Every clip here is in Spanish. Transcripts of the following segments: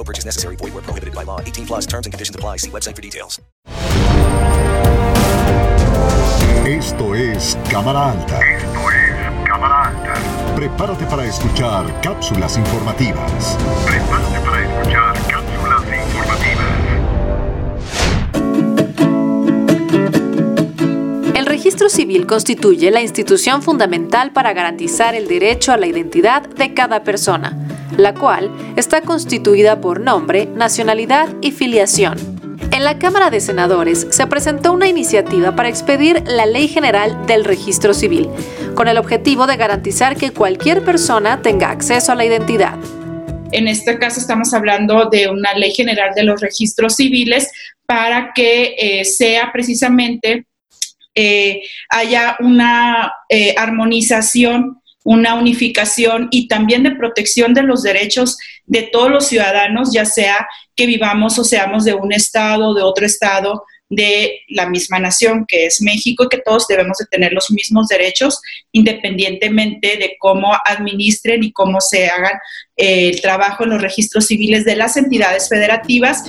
No purchase necessary. Void were prohibited by law. 18 plus terms and conditions apply. See website for details. Esto es Cámara Alta. Esto es Cámara Alta. Prepárate para escuchar cápsulas informativas. Prepárate para escuchar cápsulas informativas. El registro civil constituye la institución fundamental para garantizar el derecho a la identidad de cada persona, la cual está constituida por nombre, nacionalidad y filiación. En la Cámara de Senadores se presentó una iniciativa para expedir la Ley General del Registro Civil, con el objetivo de garantizar que cualquier persona tenga acceso a la identidad. En este caso estamos hablando de una ley general de los registros civiles para que eh, sea precisamente eh, haya una eh, armonización, una unificación y también de protección de los derechos de todos los ciudadanos, ya sea que vivamos o seamos de un estado, de otro estado, de la misma nación que es México y que todos debemos de tener los mismos derechos independientemente de cómo administren y cómo se hagan eh, el trabajo en los registros civiles de las entidades federativas.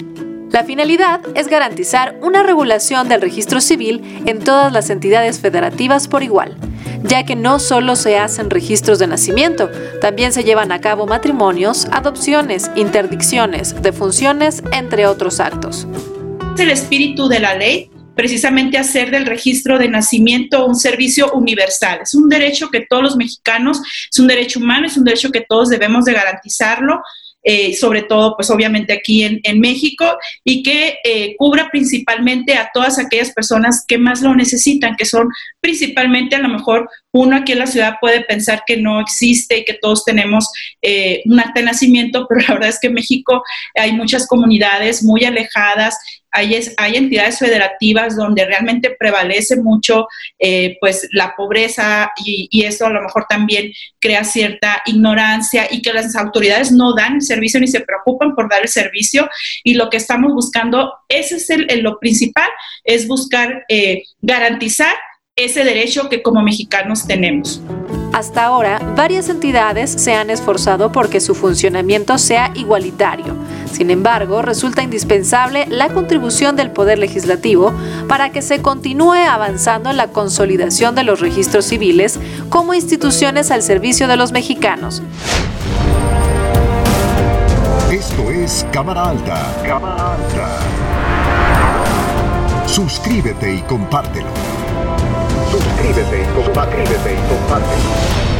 La finalidad es garantizar una regulación del registro civil en todas las entidades federativas por igual, ya que no solo se hacen registros de nacimiento, también se llevan a cabo matrimonios, adopciones, interdicciones, defunciones, entre otros actos. El espíritu de la ley precisamente hacer del registro de nacimiento un servicio universal. Es un derecho que todos los mexicanos, es un derecho humano, es un derecho que todos debemos de garantizarlo eh, sobre todo pues obviamente aquí en, en México, y que eh, cubra principalmente a todas aquellas personas que más lo necesitan, que son principalmente a lo mejor uno aquí en la ciudad puede pensar que no existe y que todos tenemos eh, un acta nacimiento, pero la verdad es que en México hay muchas comunidades muy alejadas hay, hay, entidades federativas donde realmente prevalece mucho eh, pues la pobreza y, y, eso a lo mejor también crea cierta ignorancia y que las autoridades no dan el servicio ni se preocupan por dar el servicio y lo que estamos buscando, ese es el, el lo principal, es buscar eh, garantizar ese derecho que como mexicanos tenemos. Hasta ahora, varias entidades se han esforzado porque su funcionamiento sea igualitario. Sin embargo, resulta indispensable la contribución del Poder Legislativo para que se continúe avanzando en la consolidación de los registros civiles como instituciones al servicio de los mexicanos. Esto es Cámara Alta. Cámara Alta. Suscríbete y compártelo. Suscríbete y compártelo. y compártelo.